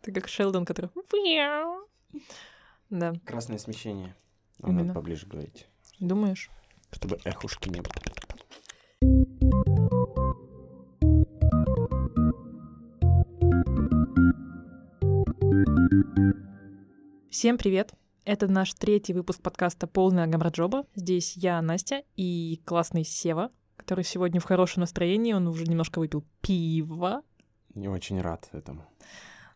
Ты как Шелдон, который... Да. Красное смещение. Надо Именно. поближе говорить, Думаешь? чтобы эхушки не было. Всем привет! Это наш третий выпуск подкаста «Полная гамраджоба». Здесь я, Настя, и классный Сева, который сегодня в хорошем настроении, он уже немножко выпил пива. Не очень рад этому.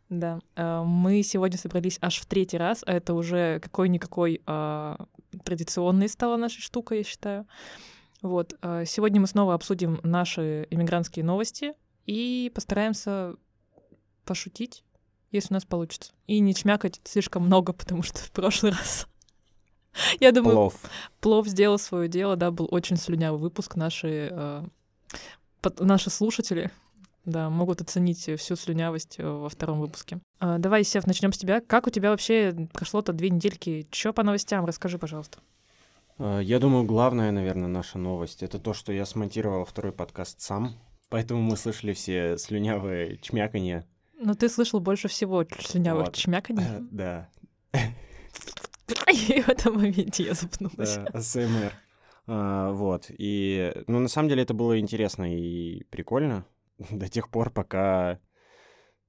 Да, э, мы сегодня собрались аж в третий раз, а это уже какой-никакой э, традиционной стала нашей штукой, я считаю. Вот, э, сегодня мы снова обсудим наши иммигрантские новости и постараемся пошутить, если у нас получится. И не чмякать слишком много, потому что в прошлый раз... Я думаю, Плов. Плов сделал свое дело, да, был очень слюнявый выпуск. Наши, э, под- наши слушатели да, могут оценить всю слюнявость э, во втором выпуске. А, давай, Сев, начнем с тебя. Как у тебя вообще прошло-то две недельки? Чё по новостям? Расскажи, пожалуйста. Э, Я думаю, главная, наверное, наша новость — это то, что я смонтировал второй подкаст сам, поэтому мы слышали все слюнявые чмяканье. Ну, ты слышал больше всего слюнявых Вот. чмяканий. Да, И в этом моменте я запнулась. да, АСМР. А, Вот, и, ну, на самом деле это было интересно и прикольно до тех пор, пока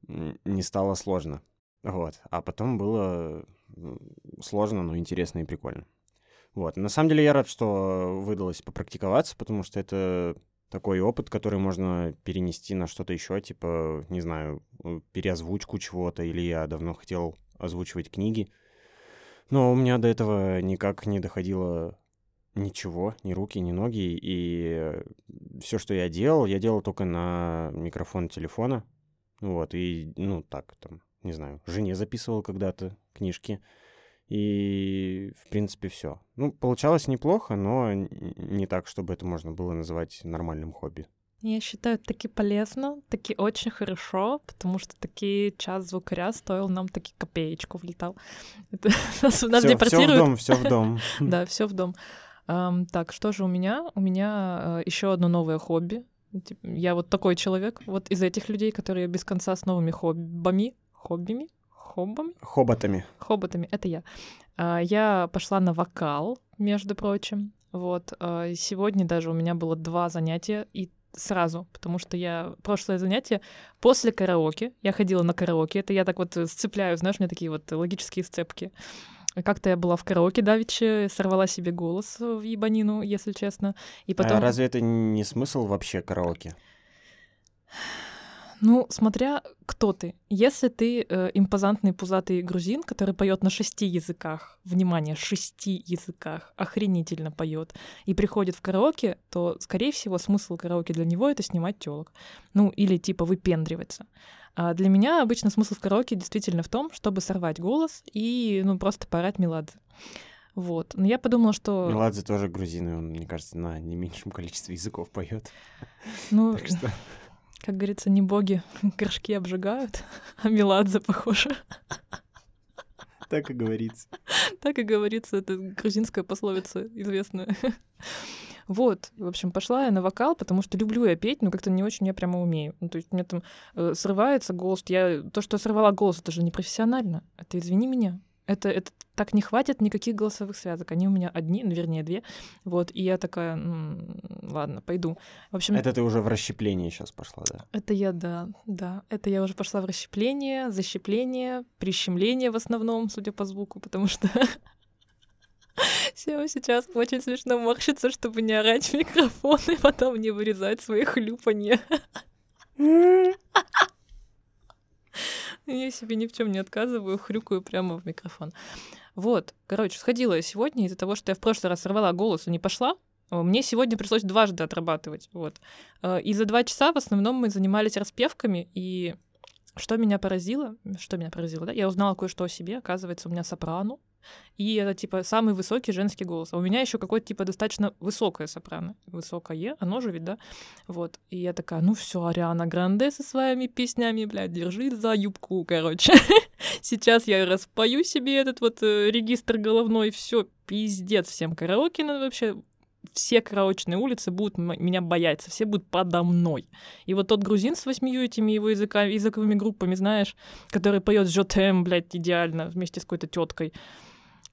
не стало сложно. Вот, а потом было сложно, но интересно и прикольно. Вот, на самом деле я рад, что выдалось попрактиковаться, потому что это такой опыт, который можно перенести на что-то еще, типа, не знаю, э, переозвучку чего-то, или я давно хотел озвучивать книги, но у меня до этого никак не доходило ничего, ни руки, ни ноги, и все, что я делал, я делал только на микрофон телефона, вот, и, ну, так, там, не знаю, жене записывал когда-то книжки, и, в принципе, все. Ну, получалось неплохо, но не так, чтобы это можно было называть нормальным хобби. Я считаю, таки полезно, таки очень хорошо, потому что таки час звукаря стоил нам таки копеечку влетал. Это нас, нас Всё- в дом, все в дом. Да, все в дом. Так, что же у меня? У меня еще одно новое хобби. Я вот такой человек, вот из этих людей, которые без конца с новыми хоббами, хоббими, хоббами, Хоботами. хоботами, это я. А, Я пошла на вокал, между прочим. Вот а, сегодня даже у меня было два занятия и сразу, потому что я прошлое занятие после караоке, я ходила на караоке, это я так вот э, сцепляю, знаешь, у меня такие вот логические сцепки. Как-то я была в караоке давеча, сорвала себе голос в ебанину, если честно. И потом... А разве это не смысл вообще караоке? Ну, смотря кто ты. Если ты э, импозантный пузатый грузин, который поет на шести языках, внимание, шести языках, охренительно поет, и приходит в караоке, то, скорее всего, смысл караоке для него это снимать телок. Ну, или типа выпендриваться. А для меня обычно смысл в караоке действительно в том, чтобы сорвать голос и, ну, просто поорать меладзе. Вот. Но я подумала, что... Меладзе тоже грузин, и он, мне кажется, на не меньшем количестве языков поет. Ну, Так что как говорится, не боги горшки обжигают, а меладзе, похоже. так и говорится. Так и говорится, это грузинская пословица известная. Вот, в общем, пошла я на вокал, потому что люблю я петь, но как-то не очень я прямо умею. Ну, то есть у меня там э, срывается голос. Я, то, что я сорвала голос, это же не профессионально. Это извини меня. Это, это так не хватит никаких голосовых связок. Они у меня одни, ну, вернее, две. Вот, и я такая, «М, ладно, пойду. В общем, Это ты уже в расщепление сейчас пошла, да? это я, да, да. Это я уже пошла в расщепление, защепление, прищемление в основном, судя по звуку, потому что Сева сейчас очень смешно морщится, чтобы не орать в микрофон и потом не вырезать свои хлюпанья. Я себе ни в чем не отказываю, хрюкаю прямо в микрофон. Вот, короче, сходила я сегодня из-за того, что я в прошлый раз сорвала голос и не пошла. Мне сегодня пришлось дважды отрабатывать. Вот. Э, И за два часа в основном мы занимались распевками, и что меня поразило, что меня поразило, да, я узнала кое-что о себе, оказывается, у меня сопрано, и это, типа, самый высокий женский голос. А у меня еще какое-то, типа, достаточно высокое сопрано. Высокое, оно же ведь, да? Вот. И я такая, ну все, Ариана Гранде со своими песнями, блядь, держи за юбку, короче. Сейчас я распою себе этот вот э, регистр головной, все, пиздец всем караоке, надо вообще все караочные улицы будут меня бояться, все будут подо мной. И вот тот грузин с восьмию этими его языка, языковыми группами, знаешь, который поет Жотем, блядь, идеально, вместе с какой-то теткой.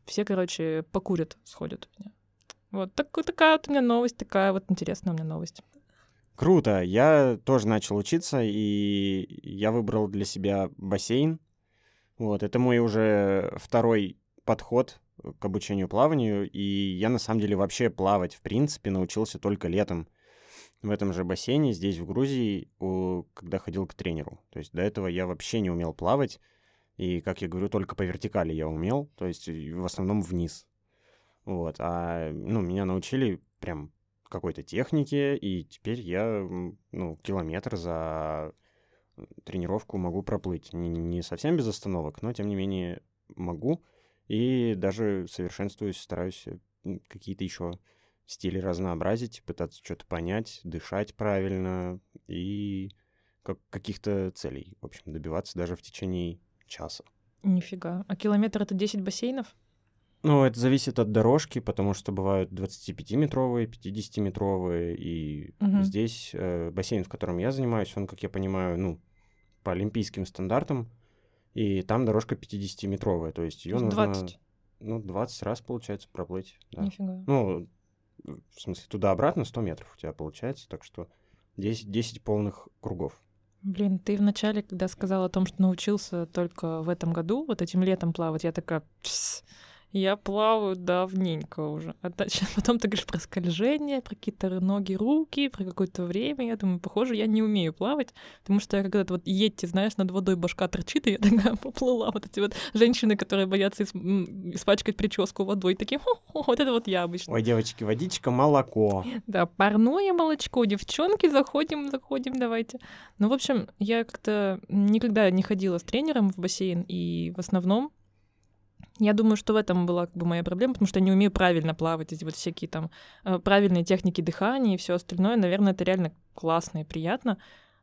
Все, короче, покурят, сходят у меня. Вот так, такая вот у меня новость, такая вот интересная у меня новость. Круто. Я тоже начал учиться, и я выбрал для себя бассейн. Вот, это мой уже второй подход к обучению плаванию, и я на самом деле вообще плавать, в принципе, научился только летом в этом же бассейне, здесь, в Грузии, когда ходил к тренеру. То есть до этого я вообще не умел плавать, и, как я говорю, только по вертикали я умел, то есть в основном вниз. Вот, а, ну, меня научили прям какой-то технике, и теперь я, ну, километр за тренировку могу проплыть. Не, не совсем без остановок, но, тем не менее, могу. И даже совершенствуюсь, стараюсь э, какие-то еще стили разнообразить, пытаться что-то понять, дышать правильно и как, каких-то целей, в общем, добиваться даже в течение часа. Нифига. А километр — это 10 бассейнов? Ну, это зависит от дорожки, потому что бывают 25-метровые, 50-метровые, и угу. здесь э, бассейн, в котором я занимаюсь, он, как я понимаю, ну, по олимпийским стандартам, и там дорожка 50-метровая, то есть ее нужно... 20? Ну, 20 раз, получается, проплыть. Да. Нифига. Ну, в смысле, туда-обратно 100 метров у тебя получается, так что 10, 10 полных кругов. Блин, ты вначале, когда сказал о том, что научился только в этом году, вот этим летом плавать, я такая... Пс, я плаваю давненько уже. А потом ты говоришь про скольжение, про какие-то ноги, руки, про какое-то время. Я думаю, похоже, я не умею плавать, потому что я когда-то вот едьте, знаешь, над водой башка торчит, и я такая поплыла. Вот эти вот женщины, которые боятся испачкать прическу водой, такие, вот это вот я обычно. Ой, девочки, водичка, молоко. Да, парное молочко, девчонки, заходим, заходим, давайте. Ну, в общем, я как-то никогда не ходила с тренером в бассейн, и в основном я думаю, что в этом была как бы моя проблема, потому что я не умею правильно плавать, эти вот всякие там э, правильные техники дыхания и все остальное. Наверное, это реально классно и приятно.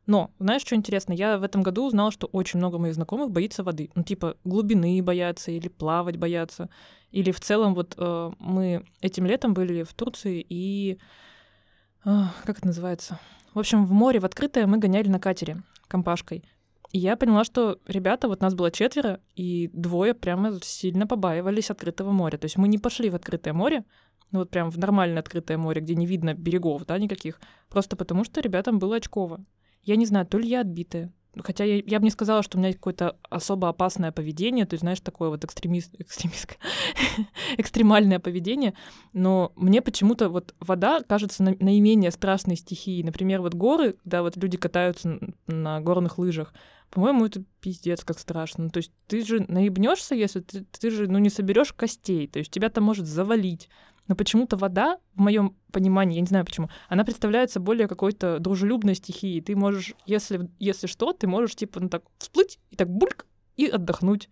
Но, знаешь, что интересно? Я в этом году узнала, что очень много моих знакомых боится воды. Ну, типа, глубины боятся или плавать боятся. Или в целом, вот э, мы этим летом были в Турции и... Э, как это называется? В общем, в море, в открытое мы гоняли на катере компашкой. И я поняла, что ребята, вот нас было четверо, и двое прямо сильно побаивались открытого моря. То есть мы не пошли в открытое море, ну вот прям в нормальное открытое море, где не видно берегов, да, никаких, просто потому что ребятам было очково. Я не знаю, то ли я отбитая, Хотя я, я бы не сказала, что у меня какое-то особо опасное поведение, то есть, знаешь, такое вот экстремист, экстремистское, экстремальное поведение, но мне почему-то вот вода кажется на, наименее страшной стихией. Например, вот горы, когда вот люди катаются на горных лыжах, по-моему, это пиздец как страшно. То есть ты же наебнешься, если ты, ты же ну, не соберешь костей, то есть тебя там может завалить. Но почему-то вода, в моем понимании, я не знаю почему, она представляется более какой-то дружелюбной стихией. Ты можешь, если, если что, ты можешь типа ну, так всплыть и так бульк и отдохнуть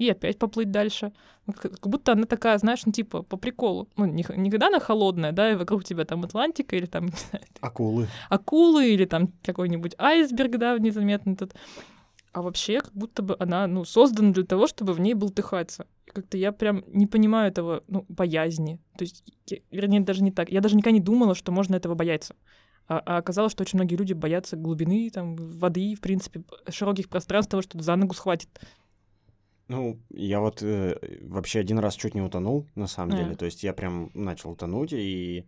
и опять поплыть дальше. Ну, как будто она такая, знаешь, ну, типа, по приколу. Ну, не, не когда она холодная, да, и вокруг тебя там Атлантика или там, не знаю... Акулы. Акулы или там какой-нибудь айсберг, да, незаметный тут а вообще как будто бы она, ну, создана для того, чтобы в ней болтыхаться. Как-то я прям не понимаю этого, ну, боязни. То есть, я, вернее, даже не так. Я даже никогда не думала, что можно этого бояться. А, а оказалось, что очень многие люди боятся глубины, там, воды, в принципе, широких пространств, того, что за ногу схватит. Ну, я вот э, вообще один раз чуть не утонул, на самом а. деле. То есть я прям начал тонуть, и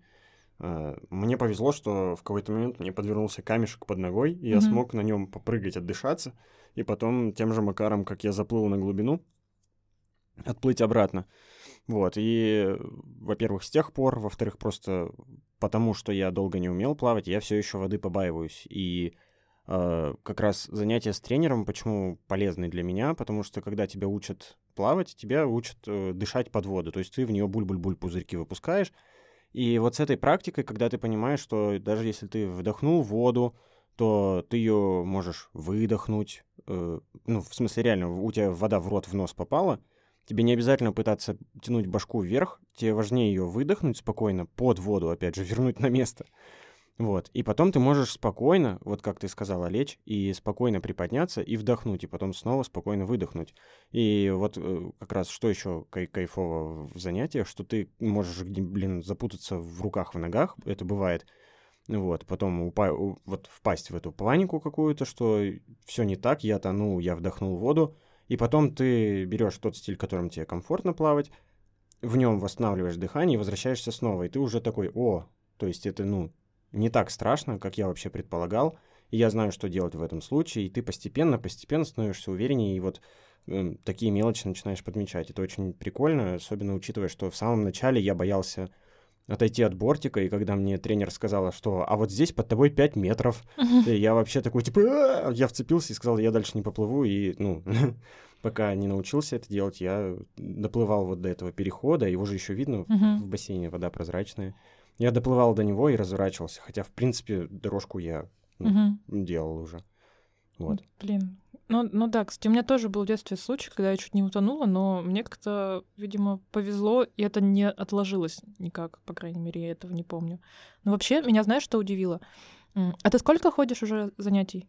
мне повезло, что в какой-то момент мне подвернулся камешек под ногой, и mm-hmm. я смог на нем попрыгать, отдышаться и потом тем же макаром, как я заплыл на глубину, отплыть обратно. Вот, и, во-первых, с тех пор, во-вторых, просто потому, что я долго не умел плавать, я все еще воды побаиваюсь. И э, как раз занятия с тренером, почему полезны для меня, потому что когда тебя учат плавать, тебя учат э, дышать под воду, то есть ты в нее буль-буль-буль пузырьки выпускаешь. И вот с этой практикой, когда ты понимаешь, что даже если ты вдохнул воду, то ты ее можешь выдохнуть. Э, ну, в смысле, реально, у тебя вода в рот, в нос попала. Тебе не обязательно пытаться тянуть башку вверх, тебе важнее ее выдохнуть спокойно под воду, опять же, вернуть на место. Вот. И потом ты можешь спокойно, вот как ты сказала, лечь и спокойно приподняться и вдохнуть, и потом снова спокойно выдохнуть. И вот э, как раз что еще кай кайфово в занятиях, что ты можешь, блин, запутаться в руках, в ногах, это бывает. Вот, потом упа- вот впасть в эту панику какую-то, что все не так, я тону, я вдохнул воду, и потом ты берешь тот стиль, которым тебе комфортно плавать, в нем восстанавливаешь дыхание и возвращаешься снова, и ты уже такой, о, то есть это, ну, не так страшно, как я вообще предполагал, и я знаю, что делать в этом случае, и ты постепенно, постепенно становишься увереннее, и вот э, такие мелочи начинаешь подмечать. Это очень прикольно, особенно учитывая, что в самом начале я боялся отойти от бортика, и когда мне тренер сказала, что «а вот здесь под тобой 5 метров», я вообще такой, типа, я вцепился и сказал, я дальше не поплыву, и, ну, пока не научился это делать, я доплывал вот до этого перехода, его же еще видно в бассейне, вода прозрачная. Я доплывал до него и разворачивался, хотя, в принципе, дорожку я ну, угу. делал уже. Вот. Блин. Ну, ну да, кстати, у меня тоже был в детстве случай, когда я чуть не утонула, но мне как-то, видимо, повезло, и это не отложилось никак, по крайней мере, я этого не помню. Но вообще, меня знаешь, что удивило? А ты сколько ходишь уже занятий?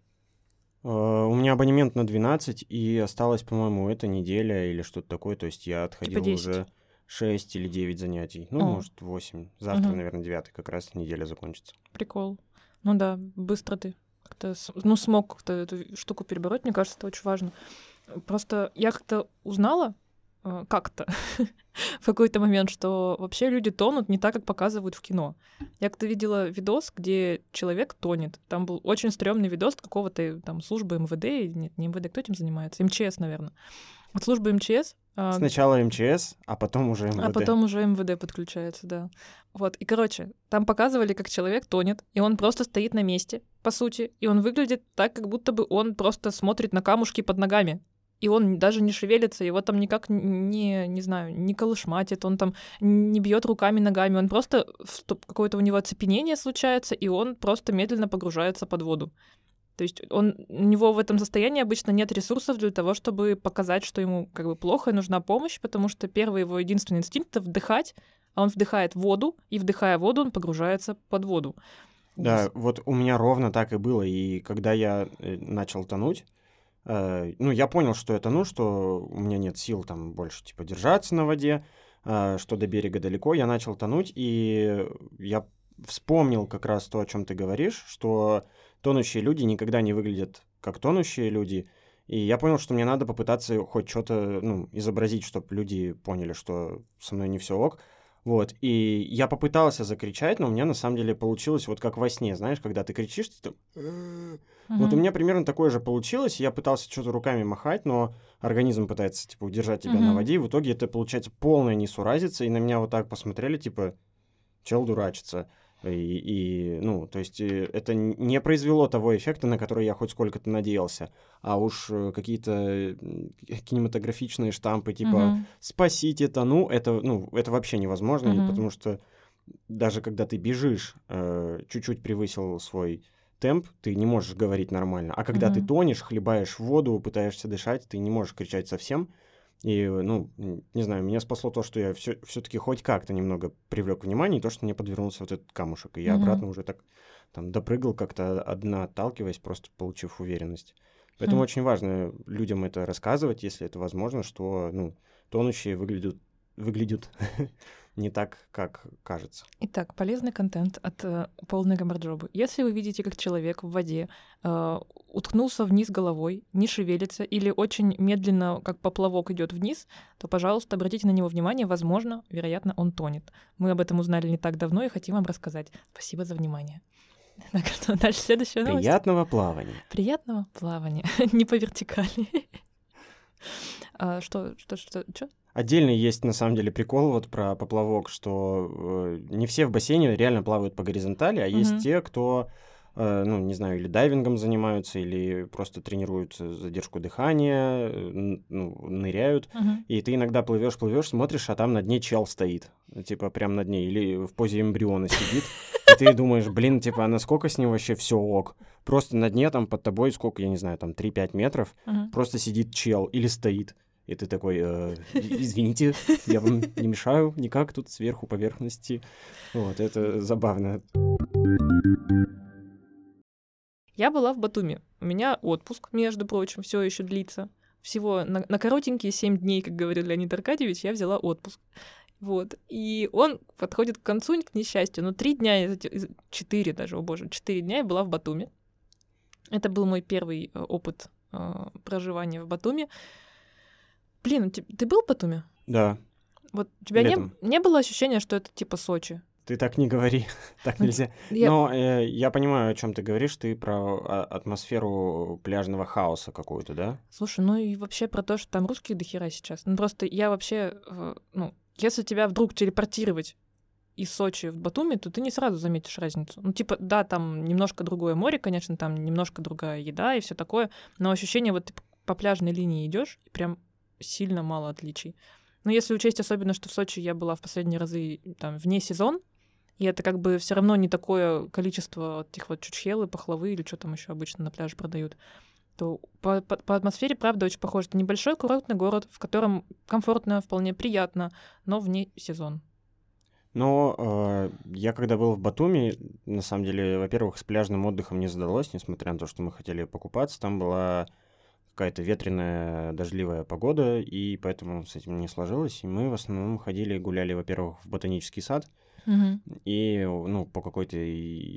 Uh, у меня абонемент на 12, и осталось, по-моему, эта неделя или что-то такое. То есть я отходил типа уже 6 или 9 занятий. Ну, О. может, 8. Завтра, угу. наверное, 9 как раз неделя закончится. Прикол. Ну да, быстро ты как-то, ну, смог как-то эту штуку перебороть. Мне кажется, это очень важно. Просто я как-то узнала, э, как-то в какой-то момент, что вообще люди тонут не так, как показывают в кино. Я как-то видела видос, где человек тонет. Там был очень стрёмный видос какого-то там службы МВД, нет, не МВД, кто этим занимается? МЧС, наверное. От службы МЧС а, Сначала МЧС, а потом уже МВД. А потом уже МВД подключается, да. Вот, и, короче, там показывали, как человек тонет, и он просто стоит на месте, по сути, и он выглядит так, как будто бы он просто смотрит на камушки под ногами. И он даже не шевелится, его там никак не, не знаю, не колышматит, он там не бьет руками, ногами, он просто какое-то у него оцепенение случается, и он просто медленно погружается под воду. То есть он, у него в этом состоянии обычно нет ресурсов для того, чтобы показать, что ему как бы плохо и нужна помощь, потому что первый его единственный инстинкт — это вдыхать, а он вдыхает воду, и вдыхая воду, он погружается под воду. Да, вот у меня ровно так и было. И когда я э, начал тонуть, э, ну, я понял, что я тону, что у меня нет сил там больше, типа, держаться на воде, э, что до берега далеко. Я начал тонуть, и я вспомнил как раз то, о чем ты говоришь, что тонущие люди никогда не выглядят как тонущие люди. И я понял, что мне надо попытаться хоть что-то ну, изобразить, чтобы люди поняли, что со мной не все ок. Вот, и я попытался закричать, но у меня на самом деле получилось вот как во сне, знаешь, когда ты кричишь, ты там... Uh-huh. Вот у меня примерно такое же получилось, я пытался что-то руками махать, но организм пытается, типа, удержать тебя uh-huh. на воде, и в итоге это получается полная несуразица, и на меня вот так посмотрели, типа, чел дурачится. И, и, ну, то есть э, это не произвело того эффекта, на который я хоть сколько-то надеялся, а уж э, какие-то кинематографичные штампы типа угу. «спасите тону», это, ну, это вообще невозможно, угу. потому что даже когда ты бежишь, э, чуть-чуть превысил свой темп, ты не можешь говорить нормально. А когда угу. ты тонешь, хлебаешь воду, пытаешься дышать, ты не можешь кричать совсем. И, ну, не знаю, меня спасло то, что я все, все-таки хоть как-то немного привлек внимание, и то, что мне подвернулся вот этот камушек. И я mm-hmm. обратно уже так там допрыгал как-то одна отталкиваясь, просто получив уверенность. Поэтому mm-hmm. очень важно людям это рассказывать, если это возможно, что, ну, тонущие выглядят, выглядят не так, как кажется. Итак, полезный контент от э, полной гамарджобы. Если вы видите, как человек в воде э, уткнулся вниз головой, не шевелится или очень медленно, как поплавок, идет вниз, то, пожалуйста, обратите на него внимание. Возможно, вероятно, он тонет. Мы об этом узнали не так давно и хотим вам рассказать. Спасибо за внимание. Так что дальше следующая новость. Приятного плавания. Приятного плавания. не по вертикали. а, что, что, что, что? Отдельный есть, на самом деле, прикол вот про поплавок, что э, не все в бассейне реально плавают по горизонтали, а mm-hmm. есть те, кто, э, ну, не знаю, или дайвингом занимаются, или просто тренируют задержку дыхания, э, ну, ныряют. Mm-hmm. И ты иногда плывешь, плывешь, смотришь, а там на дне чел стоит, типа прям на дне, или в позе эмбриона сидит. И ты думаешь, блин, типа, а насколько с ним вообще все ок? Просто на дне там под тобой сколько, я не знаю, там 3-5 метров, uh-huh. просто сидит чел или стоит. И ты такой, э, извините, я вам не мешаю никак тут сверху поверхности. Вот, это забавно. Я была в Батуми. У меня отпуск, между прочим, все еще длится. Всего на, на коротенькие семь дней, как говорил Леонид Аркадьевич, я взяла отпуск. Вот. И он подходит к концу, к несчастью. Но три дня из этих... Четыре даже, о боже, четыре дня я была в Батуми. Это был мой первый э, опыт э, проживания в Батуми. Блин, ты, ты был в Батуми? Да. Вот у тебя не, не было ощущения, что это типа Сочи? Ты так не говори, так нельзя. Я... Но э, я понимаю, о чем ты говоришь. Ты про а, атмосферу пляжного хаоса какую-то, да? Слушай, ну и вообще про то, что там русские дохера сейчас. Ну просто я вообще, э, ну, если тебя вдруг телепортировать из Сочи в Батуми, то ты не сразу заметишь разницу. Ну, типа, да, там немножко другое море, конечно, там немножко другая еда и все такое, но ощущение, вот ты по пляжной линии идешь, и прям сильно мало отличий. Но если учесть особенно, что в Сочи я была в последние разы там вне сезон, и это как бы все равно не такое количество этих вот чучхелы, пахлавы или что там еще обычно на пляже продают, то по, по, по атмосфере, правда, очень похоже. Это небольшой курортный город, в котором комфортно, вполне приятно, но вне сезон. Но э, я когда был в Батуми, на самом деле, во-первых, с пляжным отдыхом не задалось, несмотря на то, что мы хотели покупаться. Там была какая-то ветреная, дождливая погода, и поэтому с этим не сложилось. И мы в основном ходили, гуляли, во-первых, в ботанический сад, Угу. И, ну, по какой-то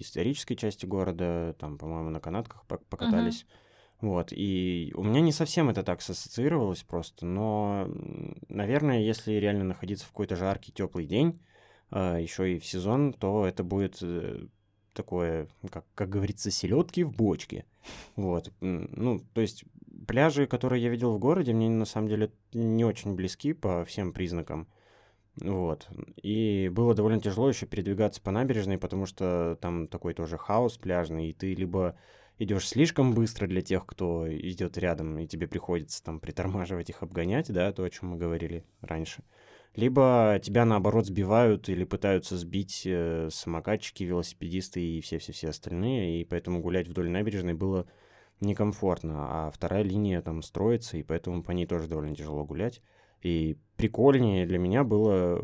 исторической части города, там, по-моему, на канатках покатались. Угу. Вот, и у меня не совсем это так ассоциировалось просто, но, наверное, если реально находиться в какой-то жаркий, теплый день, а, еще и в сезон, то это будет э, такое, как, как говорится, селедки в бочке. Вот. Ну, то есть пляжи, которые я видел в городе, мне на самом деле не очень близки по всем признакам. Вот. И было довольно тяжело еще передвигаться по набережной, потому что там такой тоже хаос пляжный, и ты либо идешь слишком быстро для тех, кто идет рядом, и тебе приходится там притормаживать их, обгонять, да, то, о чем мы говорили раньше. Либо тебя, наоборот, сбивают или пытаются сбить э, самокатчики, велосипедисты и все-все-все остальные, и поэтому гулять вдоль набережной было некомфортно, а вторая линия там строится, и поэтому по ней тоже довольно тяжело гулять. И прикольнее для меня было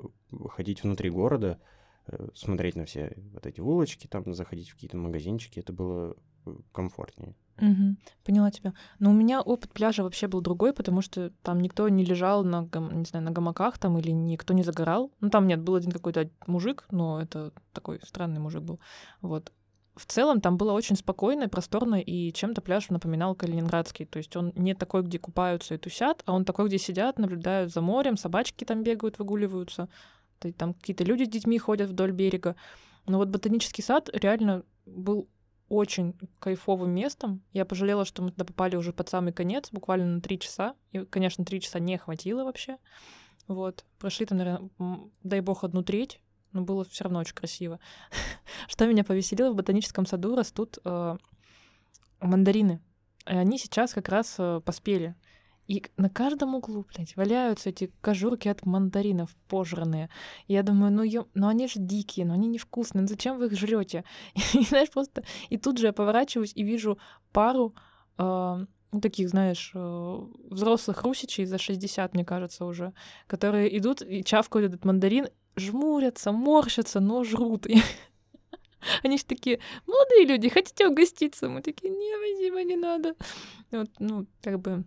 ходить внутри города, э, смотреть на все вот эти улочки, там заходить в какие-то магазинчики, это было э, комфортнее. Угу, поняла тебя. Но у меня опыт пляжа вообще был другой, потому что там никто не лежал на, не знаю, на гамаках там или никто не загорал. Ну там нет, был один какой-то мужик, но это такой странный мужик был. Вот в целом там было очень спокойно, просторно, и чем-то пляж напоминал калининградский. То есть он не такой, где купаются и тусят, а он такой, где сидят, наблюдают за морем, собачки там бегают, выгуливаются, там какие-то люди с детьми ходят вдоль берега. Но вот ботанический сад реально был очень кайфовым местом. Я пожалела, что мы туда попали уже под самый конец, буквально на три часа. И, конечно, три часа не хватило вообще. Вот. Прошли там, наверное, дай бог, одну треть но было все равно очень красиво. Что меня повеселило, в ботаническом саду растут э, мандарины. И они сейчас как раз э, поспели. И на каждом углу, блядь, валяются эти кожурки от мандаринов пожранные. И я думаю, ну, ё... ну они же дикие, но ну они невкусные, ну зачем вы их жрете? И, знаешь, просто... И тут же я поворачиваюсь и вижу пару э, таких, знаешь, э, взрослых русичей за 60, мне кажется, уже, которые идут и чавкают этот мандарин, жмурятся, морщатся, но жрут. Они же такие, молодые люди, хотите угоститься? Мы такие, не, спасибо, не надо. Вот, ну, как бы,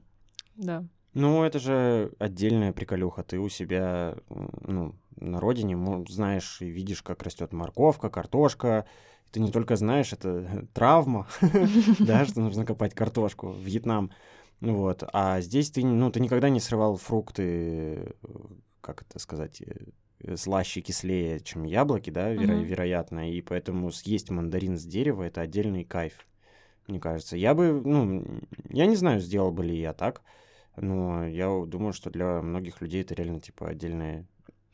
да. Ну, это же отдельная приколюха. Ты у себя, ну, на родине знаешь и видишь, как растет морковка, картошка. Ты не только знаешь, это травма, да, что нужно копать картошку, Вьетнам. Вот. А здесь ты, ну, ты никогда не срывал фрукты, как это сказать, э, Э, слаще, кислее, чем яблоки, да, веро- uh-huh. вероятно, и поэтому съесть мандарин с дерева — это отдельный кайф, мне кажется. Я бы, ну, я не знаю, сделал бы ли я так, но я думаю, что для многих людей это реально, типа, отдельное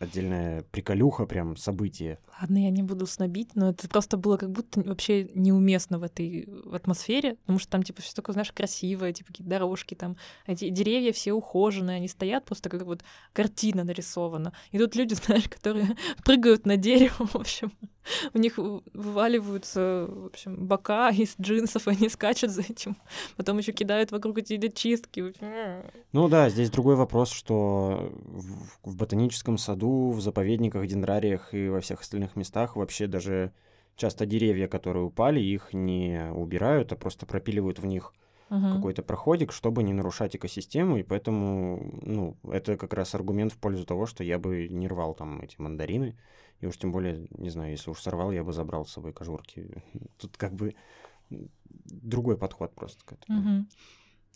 отдельная приколюха, прям событие. Ладно, я не буду снобить, но это просто было как будто вообще неуместно в этой атмосфере, потому что там, типа, все такое, знаешь, красивое, типа, какие-то дорожки там, эти деревья все ухоженные, они стоят просто как вот картина нарисована. И тут люди, знаешь, которые прыгают на дерево, в общем, у них вываливаются, в общем, бока из джинсов, они скачут за этим, потом еще кидают вокруг эти чистки. Ну да, здесь другой вопрос, что в ботаническом саду в заповедниках, дендрариях и во всех остальных местах вообще даже часто деревья, которые упали, их не убирают, а просто пропиливают в них Мгм. какой-то проходик, чтобы не нарушать экосистему, и поэтому, ну, это как раз аргумент в пользу того, что я бы не рвал там эти мандарины, и уж тем более, не знаю, если уж сорвал, я бы забрал с собой кожурки. Тут как бы другой подход просто к этому.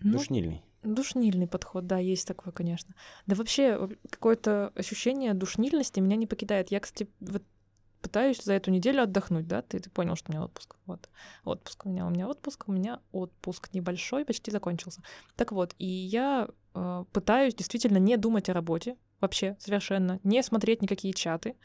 Ну, Душнильный. Душнильный подход, да, есть такое, конечно. Да вообще какое-то ощущение душнильности меня не покидает. Я, кстати, вот пытаюсь за эту неделю отдохнуть, да? Ты, ты понял, что у меня отпуск. Вот. Отпуск у меня, у меня отпуск, у меня отпуск небольшой, почти закончился. Так вот, и я э, пытаюсь действительно не думать о работе вообще совершенно, не смотреть никакие чаты,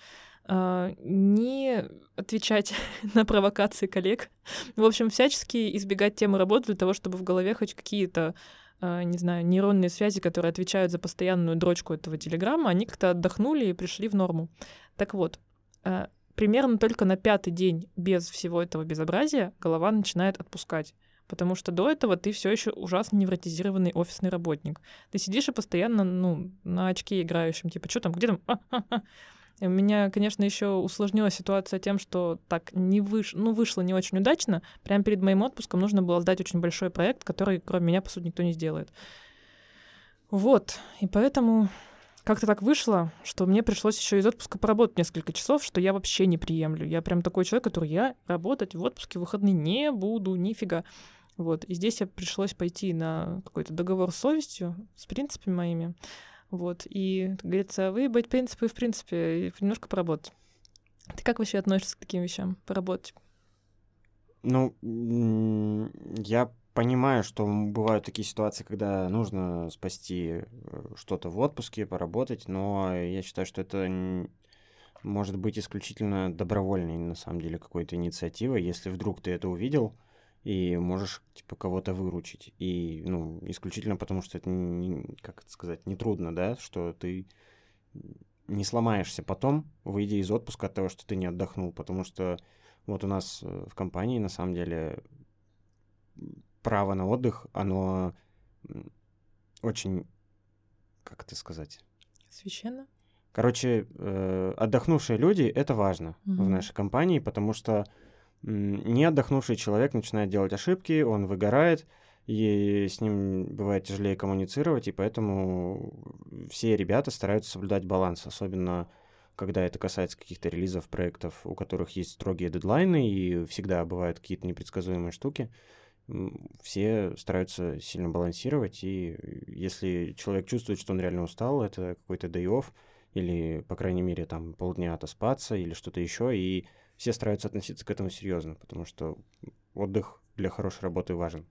э, не отвечать на провокации коллег. В общем, всячески избегать темы работы для того, чтобы в голове хоть какие-то не знаю, нейронные связи, которые отвечают за постоянную дрочку этого телеграмма, они как-то отдохнули и пришли в норму. Так вот, э, примерно только на пятый день без всего этого безобразия голова начинает отпускать. Потому что до этого ты все еще ужасно невротизированный офисный работник. Ты сидишь и постоянно, ну, на очке играющем, типа, что там, где там? А, а, а». И У меня, конечно, еще усложнилась ситуация тем, что так не выш... ну, вышло не очень удачно. Прямо перед моим отпуском нужно было сдать очень большой проект, который, кроме меня, по сути, никто не сделает. Вот. И поэтому как-то так вышло, что мне пришлось еще из отпуска поработать несколько часов, что я вообще не приемлю. Я прям такой человек, который я работать в отпуске в выходные не буду, нифига. Вот. И здесь я пришлось пойти на какой-то договор с совестью, с принципами моими. Вот. И, как говорится, выебать принципы в принципе, и немножко поработать. Ты как вообще относишься к таким вещам? Поработать? Ну, я понимаю, что бывают такие ситуации, когда нужно спасти э, что-то в отпуске, поработать, но я считаю, что это может быть исключительно добровольной, на самом деле, какой-то инициативой, если вдруг ты это увидел и можешь, типа, кого-то выручить. И, ну, исключительно потому, что это, не- как это сказать, нетрудно, да, что ты не сломаешься потом, выйдя из отпуска от того, что ты не отдохнул, потому что вот у нас э, в компании, на самом деле, право на отдых, оно очень, как это сказать? Священно? Короче, э, отдохнувшие люди — это важно в Мгм. нашей компании, потому что не отдохнувший человек начинает делать ошибки, он выгорает, и с ним бывает тяжелее коммуницировать, и поэтому все ребята стараются соблюдать баланс, особенно когда это касается каких-то релизов проектов, у которых есть строгие дедлайны, и всегда бывают какие-то непредсказуемые штуки. Все стараются сильно балансировать, и если человек чувствует, что он реально устал, это какой-то day off, или, по крайней мере, там полдня отоспаться, или что-то еще, и все стараются относиться к этому серьезно, потому что отдых для хорошей работы важен.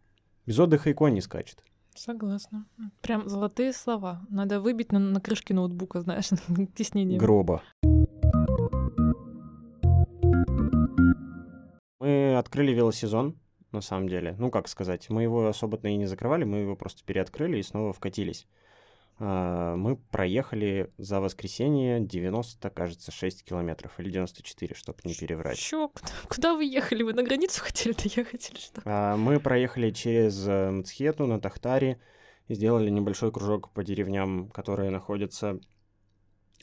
Без отдыха и конь не скачет. Согласна. Прям золотые слова. Надо выбить на, на крышке ноутбука, знаешь, тиснением. Гроба. Мы открыли велосезон, на самом деле. Ну, как сказать, мы его особо-то и не закрывали, мы его просто переоткрыли и снова вкатились. А, Мы проехали за воскресенье 90, кажется, 6 километров или 94, чтобы не переврать. Чё? Куда, куда вы ехали? Вы на границу хотели доехать или что? А, Мы проехали через э, Мцхету на Тахтаре и сделали небольшой кружок по деревням, которые находятся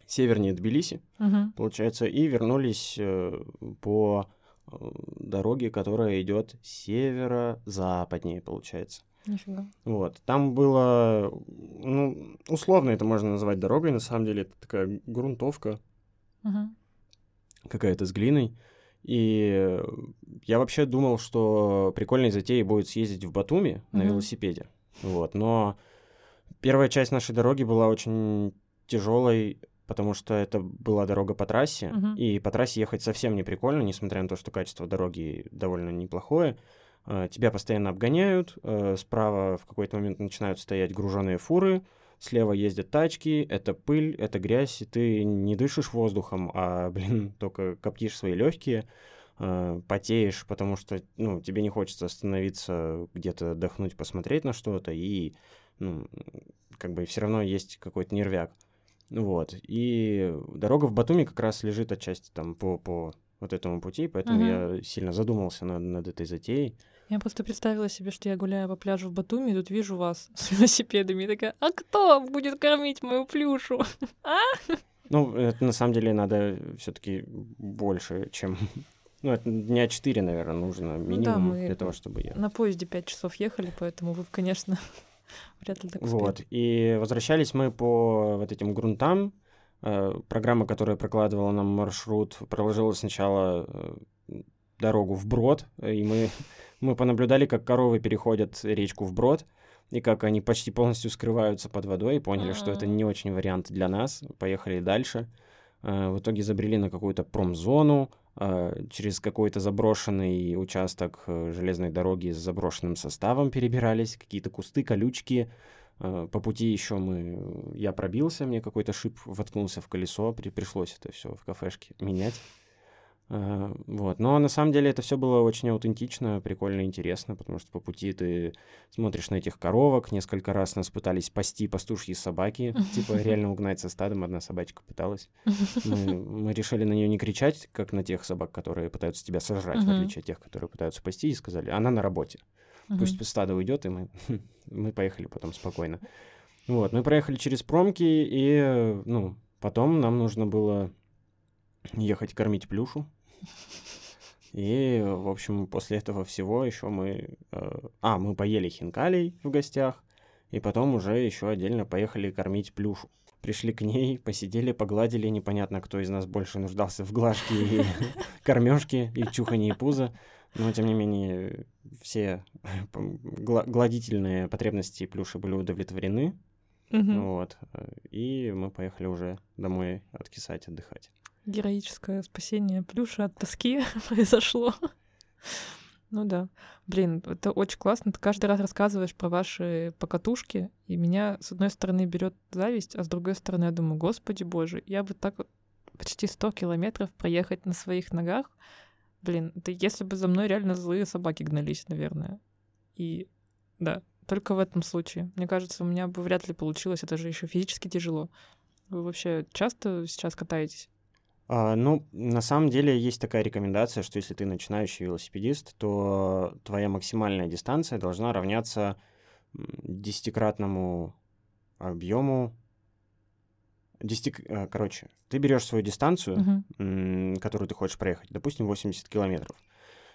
севернее Тбилиси, Мгм. получается, и вернулись э, по э, дороге, которая идет северо-западнее, получается. Нифига. Вот. Там было, ну, условно это можно назвать дорогой, на самом деле это такая грунтовка Мгм. какая-то с глиной. И я вообще думал, что прикольной затеей будет съездить в Батуми на Мгм. велосипеде. Вот. Но первая часть нашей дороги была очень тяжелой, потому что это была дорога по трассе, Мгм. и по трассе ехать совсем не прикольно, несмотря на то, что качество дороги довольно неплохое. Э, Тебя постоянно обгоняют, э, справа в какой-то момент начинают стоять груженные фуры, слева ездят тачки, это пыль, это грязь, и ты не дышишь воздухом, а, блин, только коптишь свои легкие, потеешь, потому что, ну, тебе не хочется остановиться где-то отдохнуть, посмотреть на что-то, и, ну, как бы все равно есть какой-то нервяк. Вот. И дорога в Батуми как раз лежит отчасти там по, по вот этому пути, поэтому Мгм. я сильно задумался над, над этой затеей. Я просто представила себе, что я гуляю по пляжу в Батуми, и тут вижу вас с велосипедами, и такая, а кто будет кормить мою плюшу? Ну, это на самом деле надо все-таки больше, чем Ну, это дня 4, наверное, нужно минимум Ну да, мы для того, чтобы ехать. На поезде 5 часов ехали, поэтому вы, конечно, вряд ли так успели. Вот. И возвращались мы по вот этим грунтам. Э, Программа, которая прокладывала нам маршрут, проложила сначала э, дорогу вброд, и мы, мы понаблюдали, как коровы переходят речку вброд, и как они почти полностью скрываются под водой, и поняли, что это не очень вариант для нас. Поехали дальше. Э, В итоге забрели на какую-то промзону, э, через какой-то заброшенный участок э, железной дороги с заброшенным составом перебирались, какие-то кусты, колючки. По пути еще мы, я пробился, мне какой-то шип воткнулся в колесо, при- пришлось это все в кафешке менять. Э, Вот. Но на самом деле это все было очень аутентично, прикольно, интересно, потому что по пути ты смотришь на этих коровок. Несколько раз нас пытались пасти пастушьи собаки, типа реально угнать со стадом. Одна собачка пыталась. Мы, мы решили на нее не кричать, как на тех собак, которые пытаются тебя сожрать, в отличие от тех, которые пытаются спасти, и сказали, она на работе. Пусть стадо уйдет, и мы, мы поехали потом спокойно. Вот, мы проехали через промки, и, э, ну, потом нам нужно было ехать кормить плюшу. И, в общем, после этого всего еще мы... э, а, мы поели хинкалей в гостях, и потом уже еще отдельно поехали кормить плюшу. Пришли к ней, посидели, погладили, непонятно, кто из нас больше нуждался в глажке и кормежке, и чухании пуза. Но, тем не менее, все гла- гладительные потребности плюши были удовлетворены. Мгм. Вот. э, И мы поехали уже домой откисать, отдыхать. Героическое спасение плюша от тоски произошло. Ну да. Блин, это очень классно. Ты каждый раз рассказываешь про ваши покатушки, и меня, с одной стороны, берет зависть, а с другой стороны, я думаю, господи боже, я бы так вот почти 100 километров проехать на своих ногах. Блин, это если бы за мной реально злые собаки гнались, наверное. И да, только в этом случае. Мне кажется, у меня бы вряд ли получилось, это же еще физически тяжело. Вы вообще часто сейчас катаетесь? А, ну, на самом деле есть такая рекомендация, что если ты начинающий велосипедист, то твоя максимальная дистанция должна равняться десятикратному объему. Десяти... э, Короче, ты берешь свою дистанцию, м, которую ты хочешь проехать, допустим, 80 километров.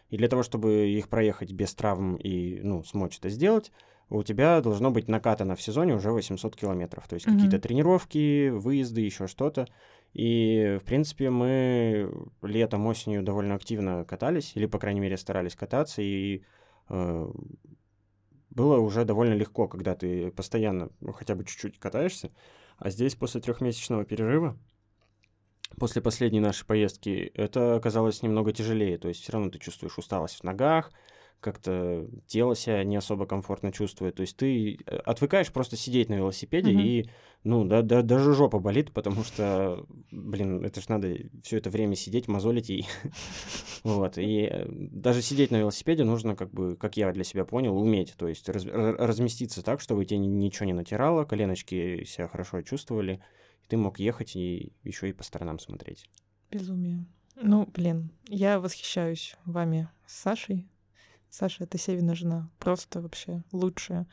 И для того, чтобы их проехать без травм и, ну, смочь это сделать, у тебя должно быть накатано в сезоне уже 800 километров. То есть Мгм. какие-то тренировки, выезды, еще что-то. И, в принципе, мы летом, осенью довольно активно катались, или, по крайней мере, старались кататься, и э, было уже довольно легко, когда ты постоянно, ну, хотя бы чуть-чуть катаешься. А здесь, после трехмесячного перерыва, после последней нашей поездки, это оказалось немного тяжелее. То есть все равно ты чувствуешь усталость в ногах, как-то тело себя не особо комфортно чувствует. То есть ты э, отвыкаешь просто сидеть на велосипеде, Мгм. и, ну, да, да, даже жопа болит, потому что, блин, это ж надо все это время сидеть, мозолить и... Вот, и э, даже сидеть на велосипеде нужно, как бы, как я для себя понял, уметь. То есть раз- ра- разместиться так, чтобы тебе ни- ничего не натирало, коленочки себя хорошо чувствовали, и ты мог ехать и еще и по сторонам смотреть. Безумие. Ну, блин, я восхищаюсь вами с Сашей. Саша — это Севина жена. Просто вообще лучшая.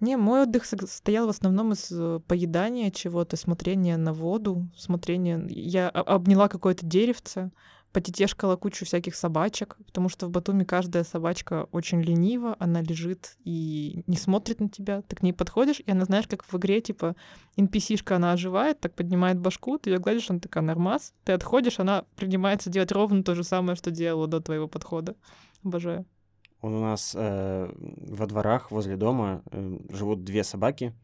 Не, мой отдых состоял в основном из э, поедания чего-то, смотрения на воду, смотрения... Я обняла какое-то деревце, потетешкала кучу всяких собачек, потому что в Батуми каждая собачка очень ленива, она лежит и не смотрит на тебя. Ты к ней подходишь, и она, знаешь, как в игре, типа, NPC-шка, она оживает, так поднимает башку, ты ее гладишь, она такая нормас. Ты отходишь, она принимается делать ровно то же самое, что делала до твоего подхода. Обожаю. Он у нас э, во дворах возле дома э, живут две собаки,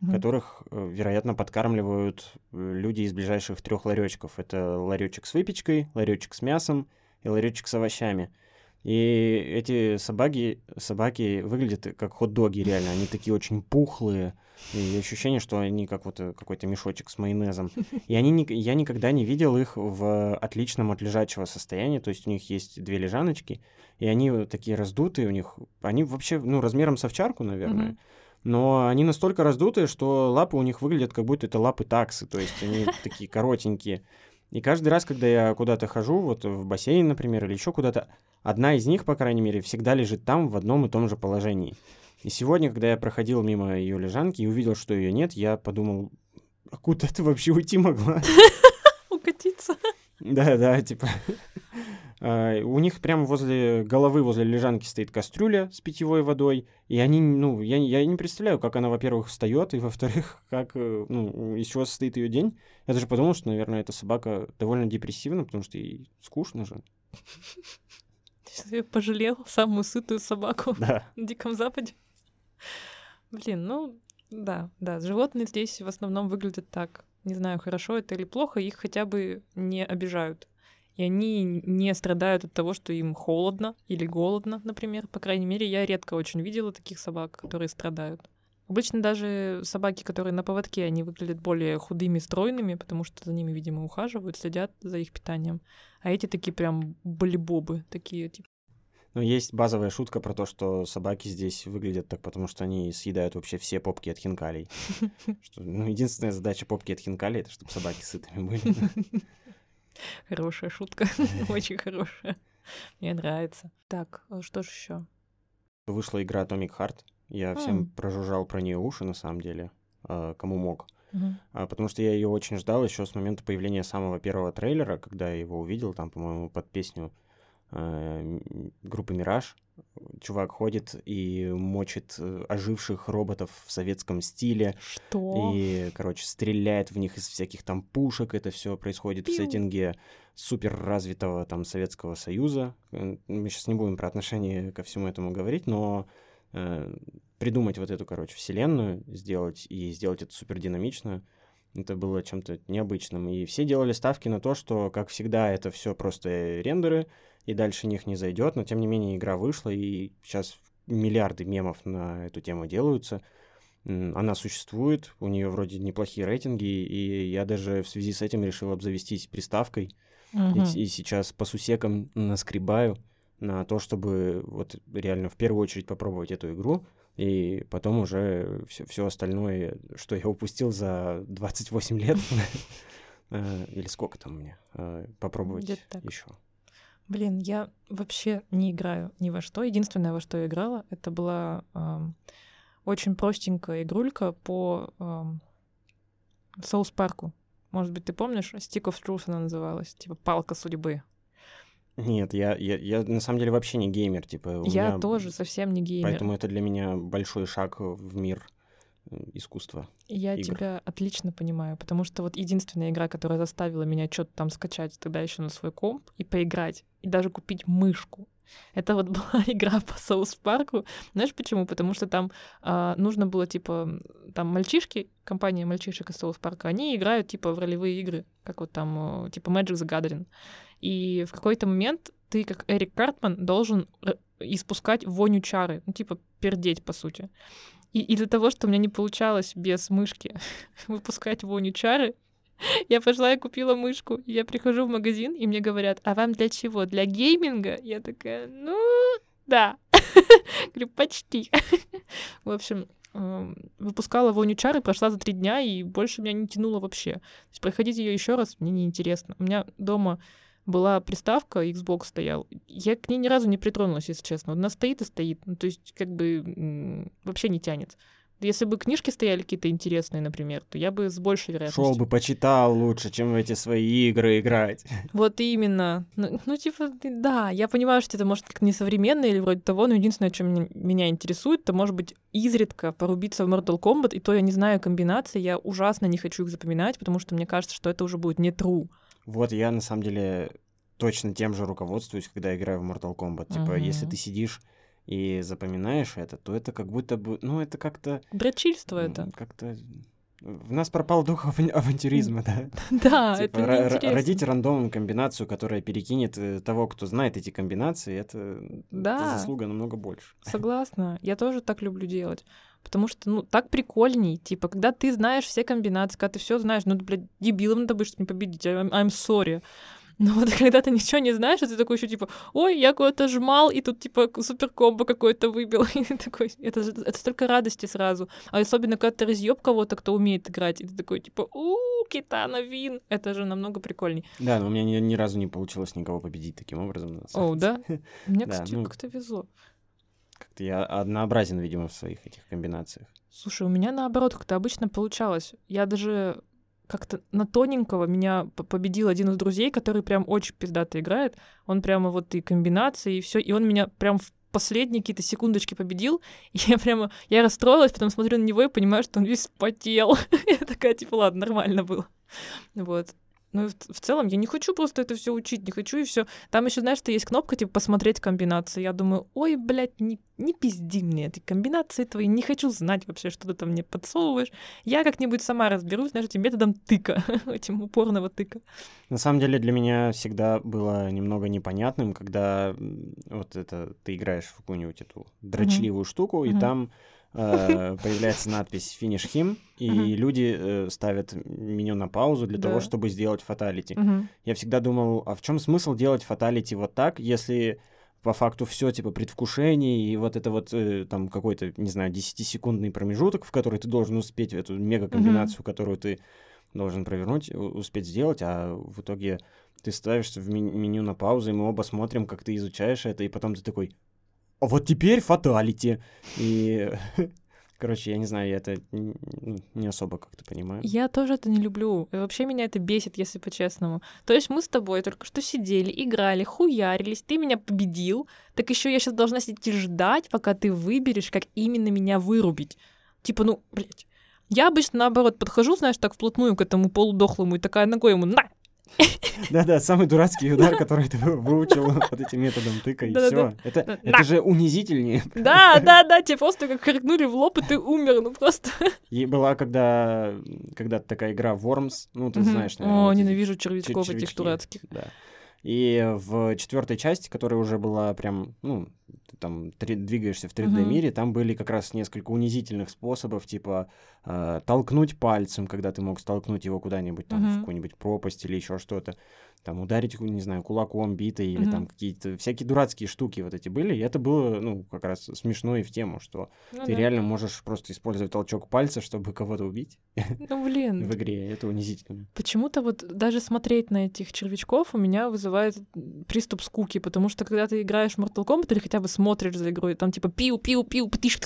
Мгм. которых, э, вероятно, подкармливают э, люди из ближайших трех ларечков. Это ларечек с выпечкой, ларечек с мясом и ларечек с овощами. И эти собаки, собаки выглядят как хот-доги, реально. Они такие очень пухлые. И ощущение, что они как вот э, какой-то мешочек с майонезом. И они, ни- я никогда не видел их в отличном от лежачего состояния. То есть у них есть две лежаночки, и они такие раздутые у них. Они вообще, ну, размером с овчарку, наверное. Но они настолько раздутые, что лапы у них выглядят как будто это лапы таксы, то есть они такие коротенькие. И каждый раз, когда я куда-то хожу, вот в бассейн, например, или еще куда-то, одна из них, по крайней мере, всегда лежит там в одном и том же положении. И сегодня, когда я проходил мимо ее лежанки и увидел, что ее нет, я подумал, а куда ты вообще уйти могла? Укатиться. Да, да, типа. э, у них прямо возле головы, возле лежанки стоит кастрюля с питьевой водой, и они, ну, я, я не представляю, как она, во-первых, встает, и, во-вторых, как, э, ну, из чего состоит ее день. Я даже подумал, что, наверное, эта собака довольно депрессивна, потому что ей скучно же. Я пожалел самую сытую собаку Да. на Диком Западе. Блин, ну, да, да, животные здесь в основном выглядят так. Не знаю, хорошо это или плохо, их хотя бы не обижают. И они не страдают от того, что им холодно или голодно, например. По крайней мере, я редко очень видела таких собак, которые страдают. Обычно даже собаки, которые на поводке, они выглядят более худыми, стройными, потому что за ними, видимо, ухаживают, следят за их питанием. А эти такие прям болибобы, такие, типа, Но есть базовая шутка про то, что собаки здесь выглядят так, потому что они съедают вообще все попки от хинкалей. Что, ну, единственная задача попки от хинкалей — это чтобы собаки сытыми были. Хорошая шутка, очень хорошая. Мне нравится. Так, а что ж еще? Вышла игра Atomic Heart. Я всем прожужжал про нее уши, на самом деле, а, кому мог. А, Потому что я ее очень ждал еще с момента появления самого первого трейлера, когда я его увидел, там, по-моему, под песню м, группы Мираж. Чувак ходит и мочит э, оживших роботов в советском стиле. Что? И, короче, стреляет в них из всяких там пушек. Это все происходит в Пиу. сеттинге супер развитого там Советского Союза. Э, Мы сейчас не будем про отношение ко всему этому говорить, но э, придумать вот эту, короче, вселенную, сделать и сделать это супер динамично, это было чем-то необычным. И все делали ставки на то, что, как всегда, это все просто рендеры, и дальше них не зайдет, но тем не менее игра вышла, и сейчас миллиарды мемов на эту тему делаются. Она существует, у нее вроде неплохие рейтинги, и я даже в связи с этим решил обзавестись приставкой, и, Мгм. и сейчас по сусекам наскребаю на то, чтобы вот реально в первую очередь попробовать эту игру, и потом уже все, остальное, что я упустил за 28 лет, э, или сколько там мне, э, попробовать еще. Блин, я вообще не играю ни во что. Единственное, во что я играла, это была ам, очень простенькая игрулька по Соус Парку. Может быть, ты помнишь? Stick of Truth она называлась. Типа палка судьбы. Нет, я, я, я на самом деле вообще не геймер, типа я меня- тоже совсем не геймер. Поэтому это для меня большой шаг в мир э, искусства. Я игр. тебя отлично понимаю, потому что вот единственная игра, которая заставила меня что-то там скачать тогда еще на свой комп и поиграть, и даже купить мышку. Это вот была игра по Соус Парку. Знаешь почему? Потому что там а, нужно было, типа, там мальчишки, компания мальчишек из Соус Парка, они играют, типа, в ролевые игры, как вот там, э, типа, Magic the Gathering. И в какой-то момент ты, как Эрик Картман, должен э, испускать воню чары, ну, типа, пердеть, по сути. И из-за того, что у меня не получалось без мышки выпускать воню чары, я пошла и купила мышку. Я прихожу в магазин, и мне говорят, а вам для чего? Для гейминга? Я такая, ну, да. Говорю, почти. В общем, эм, выпускала воню чары, прошла за три дня, и больше меня не тянуло вообще. То есть проходить ее еще раз мне неинтересно. У меня дома была приставка, Xbox стоял. Я к ней ни разу не притронулась, если честно. Она стоит и стоит. Ну, то есть, как бы вообще не тянет. Если бы книжки стояли какие-то интересные, например, то я бы с большей вероятностью... Шел бы, почитал лучше, чем в эти свои игры играть. Вот именно. Ну, ну, типа, да, я понимаю, что это может как несовременно или вроде того, но единственное, что меня, интересует, это может быть изредка порубиться в Mortal Kombat, и то я не знаю комбинации, я ужасно не хочу их запоминать, потому что мне кажется, что это уже будет не true. Вот я на самом деле точно тем же руководствуюсь, когда играю в Mortal Kombat. Типа, если Мгм. ты сидишь и запоминаешь это, то это как будто бы, ну, это как-то... Дрочильство это. Как-то... В нас пропал дух аван- авантюризма, да? Да, Типа, это родить рандомную комбинацию, которая перекинет э, того, кто знает эти комбинации, это, это Да. заслуга намного больше. Согласна. Я тоже так люблю делать. Потому что, ну, так прикольней. Типа, когда ты знаешь все комбинации, когда ты все знаешь, ну, блядь, дебилом надо чтобы не победить. I'm, I'm sorry. Но вот когда ты ничего не знаешь, и ты такой еще типа, ой, я кого-то жмал, и тут типа супер комбо какой-то выбил. И ты такой, это, это столько радости сразу. А особенно, когда ты разъеб кого-то, кто умеет играть, и ты такой типа, у Китана Вин. Это же намного прикольней. Да, но у меня ни, ни разу не получилось никого победить таким образом. О, да? Мне, кстати, ну- как-то везло. Как-то я однообразен, видимо, в своих этих комбинациях. Слушай, у меня наоборот как-то обычно получалось. Я даже как-то на тоненького меня победил один из друзей, который прям очень пиздато играет. Он прямо вот и комбинации, и все, и он меня прям в последние какие-то секундочки победил, и я прямо, я расстроилась, потом смотрю на него и понимаю, что он весь спотел. я такая, типа, ладно, нормально было. Вот. Ну, в, в целом, я не хочу просто это все учить, не хочу и все. Там еще, знаешь, что есть кнопка, типа, посмотреть комбинации. Я думаю, ой, блядь, не, не пизди мне эти комбинации твои, не хочу знать вообще, что ты там мне подсовываешь. Я как-нибудь сама разберусь, знаешь, этим методом тыка, этим упорного тыка. На самом деле для меня всегда было немного непонятным, когда вот это ты играешь в какую-нибудь эту дрочливую mm-hmm. штуку, mm-hmm. и там появляется надпись «Finish him», и люди э, ставят меню на паузу для того, чтобы сделать фаталити. Я всегда думал, а в чем смысл делать фаталити вот так, если по факту все типа предвкушение и вот это вот э, там какой-то, не знаю, 10-секундный промежуток, в который ты должен успеть эту мега-комбинацию, uh-huh. которую ты должен провернуть, успеть сделать, а в итоге ты ставишься в меню на паузу, и мы оба смотрим, как ты изучаешь это, и потом ты такой, вот теперь фаталити. И, короче, я не знаю, я это не особо как-то понимаю. Я тоже это не люблю. И вообще меня это бесит, если по-честному. То есть мы с тобой только что сидели, играли, хуярились, ты меня победил, так еще я сейчас должна сидеть и ждать, пока ты выберешь, как именно меня вырубить. Типа, ну, блядь. Я обычно, наоборот, подхожу, знаешь, так вплотную к этому полудохлому и такая ногой ему «на!» Да-да, самый дурацкий удар, который ты выучил вот этим методом тыка, и все. Это, же унизительнее. Да, да, да, тебе просто как крикнули в лоб, и ты умер, ну просто. И была когда, когда такая игра Worms, ну, ты знаешь, наверное. О, ненавижу червячков этих дурацких. Да. И в четвертой части, которая уже была прям, ну, ты там 3, двигаешься в 3D-мире, uh-huh. там были как раз несколько унизительных способов, типа э, толкнуть пальцем, когда ты мог столкнуть его куда-нибудь там uh-huh. в какую-нибудь пропасть или еще что-то там ударить, не знаю, кулаком битой или mm-hmm. там какие-то всякие дурацкие штуки вот эти были. И это было, ну, как раз смешно и в тему, что ну, ты да. реально можешь просто использовать толчок пальца, чтобы кого-то убить. Ну, блин. в игре. Это унизительно. Почему-то вот даже смотреть на этих червячков у меня вызывает приступ скуки, потому что когда ты играешь в Mortal Kombat или хотя бы смотришь за игрой, там типа пиу-пиу-пиу, птиш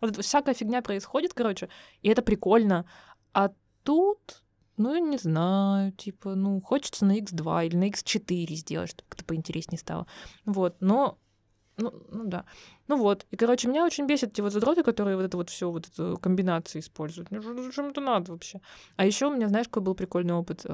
вот всякая фигня происходит, короче, и это прикольно. А тут ну, не знаю, типа, ну, хочется на X2 или на X4 сделать, чтобы как-то поинтереснее стало. Вот, но ну, ну да. Ну вот. И, короче, меня очень бесят эти вот задроты, которые вот это вот все вот эту комбинацию используют. Ну, зачем это надо вообще? А еще у меня, знаешь, какой был прикольный опыт?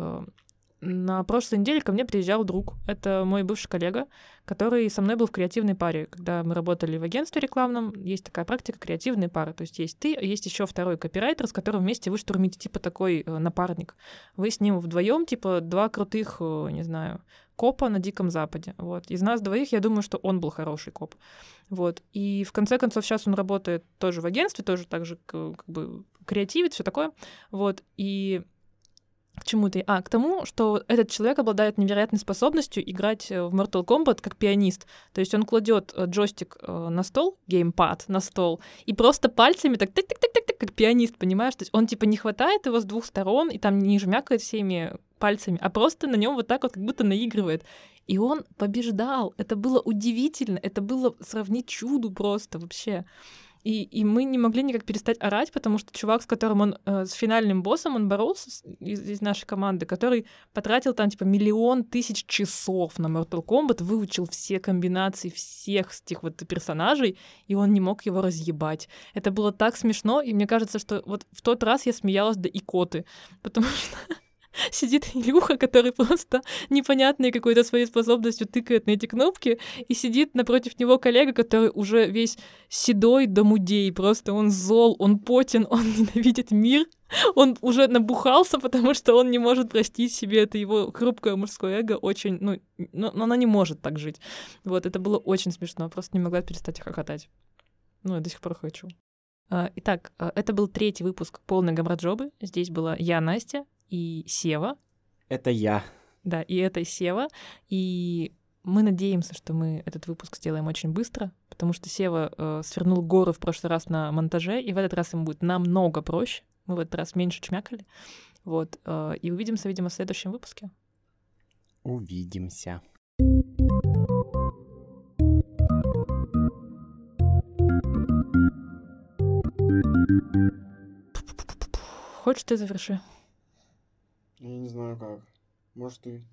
На прошлой неделе ко мне приезжал друг. Это мой бывший коллега, который со мной был в креативной паре. Когда мы работали в агентстве рекламном, есть такая практика креативной пары. То есть есть ты, а есть еще второй копирайтер, с которым вместе вы штурмите типа такой э, напарник. Вы с ним вдвоем типа два крутых, э, не знаю, копа на Диком Западе. Вот. Из нас двоих, я думаю, что он был хороший коп. Вот. И в конце концов сейчас он работает тоже в агентстве, тоже так же как бы креативит, все такое. Вот. И к чему ты? А, к тому, что этот человек обладает невероятной способностью играть э, в Mortal Kombat как пианист. То есть он кладет э, джойстик э, на стол, геймпад на стол, и просто пальцами так так так так так как пианист, понимаешь? То есть он типа не хватает его с двух сторон и там не жмякает всеми пальцами, а просто на нем вот так вот как будто наигрывает. И он побеждал. Это было удивительно. Это было сравнить чуду просто вообще. И, и мы не могли никак перестать орать, потому что чувак, с которым он, э, с финальным боссом, он боролся из, из нашей команды, который потратил там типа миллион тысяч часов на Mortal Kombat, выучил все комбинации всех этих вот персонажей, и он не мог его разъебать. Это было так смешно, и мне кажется, что вот в тот раз я смеялась до икоты, потому что сидит Илюха, который просто непонятной какой-то своей способностью тыкает на эти кнопки, и сидит напротив него коллега, который уже весь седой до мудей, просто он зол, он потен, он ненавидит мир, он уже набухался, потому что он не может простить себе это его хрупкое мужское эго очень, ну, но, но она не может так жить. Вот, это было очень смешно, просто не могла перестать хохотать. Ну, я до сих пор хочу. А, итак, а, это был третий выпуск полной гамраджобы. Здесь была я, Настя, и Сева. Это я. Да, и это Сева. И мы надеемся, что мы этот выпуск сделаем очень быстро, потому что Сева э, свернул горы в прошлый раз на монтаже, и в этот раз ему будет намного проще. Мы в этот раз меньше чмякали. Вот. Э, и увидимся, видимо, в следующем выпуске. Увидимся. Хочешь, ты заверши? Я не знаю как. Может, ты.